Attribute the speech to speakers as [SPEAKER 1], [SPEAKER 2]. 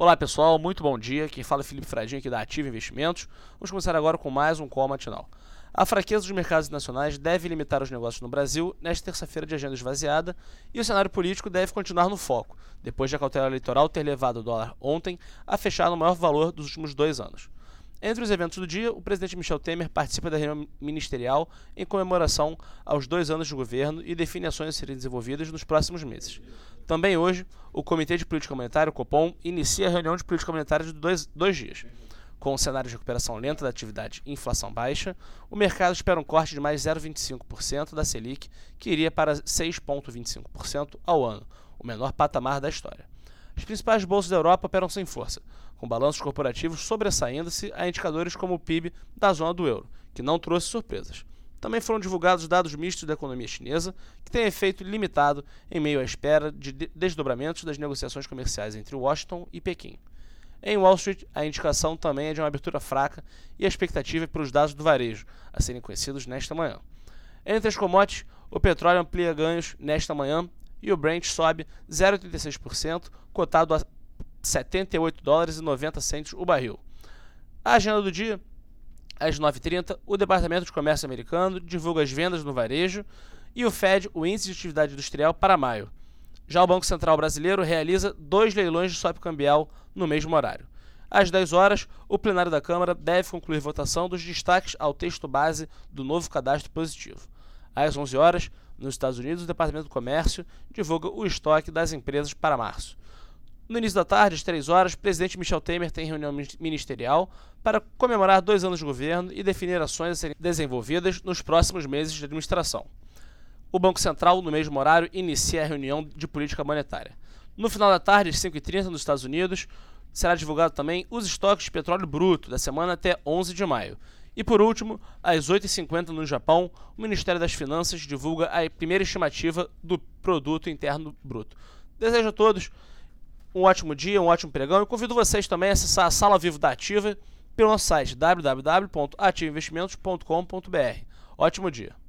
[SPEAKER 1] Olá pessoal, muito bom dia. Quem fala é Felipe Fradinho aqui da Ativa Investimentos. Vamos começar agora com mais um call matinal. A fraqueza dos mercados nacionais deve limitar os negócios no Brasil nesta terça-feira de agenda esvaziada e o cenário político deve continuar no foco, depois de a cautela eleitoral ter levado o dólar ontem a fechar no maior valor dos últimos dois anos. Entre os eventos do dia, o presidente Michel Temer participa da reunião ministerial em comemoração aos dois anos de governo e define ações a serem desenvolvidas nos próximos meses. Também hoje, o Comitê de Política Monetária, o COPOM, inicia a reunião de política monetária de dois, dois dias. Com o cenário de recuperação lenta da atividade e inflação baixa, o mercado espera um corte de mais 0,25% da Selic, que iria para 6,25% ao ano, o menor patamar da história. As principais bolsas da Europa operam sem força, com balanços corporativos sobressaindo-se a indicadores como o PIB da zona do euro, que não trouxe surpresas. Também foram divulgados dados mistos da economia chinesa, que têm efeito limitado em meio à espera de desdobramentos das negociações comerciais entre Washington e Pequim. Em Wall Street, a indicação também é de uma abertura fraca e a expectativa é pelos dados do varejo, a serem conhecidos nesta manhã. Entre as commodities, o petróleo amplia ganhos nesta manhã e o Brent sobe 0,36%, cotado a 78 dólares e 90 centos o barril. A agenda do dia, às 9h30, o Departamento de Comércio americano divulga as vendas no varejo e o Fed, o Índice de Atividade Industrial, para maio. Já o Banco Central Brasileiro realiza dois leilões de swap cambial no mesmo horário. Às 10 horas, o plenário da Câmara deve concluir votação dos destaques ao texto base do novo cadastro positivo. Às 11 horas, nos Estados Unidos, o Departamento do Comércio divulga o estoque das empresas para março. No início da tarde, às 3 horas, o presidente Michel Temer tem reunião ministerial para comemorar dois anos de governo e definir ações a serem desenvolvidas nos próximos meses de administração. O Banco Central, no mesmo horário, inicia a reunião de política monetária. No final da tarde, às 5h30, nos Estados Unidos, será divulgado também os estoques de petróleo bruto da semana até 11 de maio. E por último, às 8h50 no Japão, o Ministério das Finanças divulga a primeira estimativa do Produto Interno Bruto. Desejo a todos um ótimo dia, um ótimo pregão e convido vocês também a acessar a Sala Vivo da Ativa pelo nosso site www.ativeinvestimentos.com.br. Ótimo dia!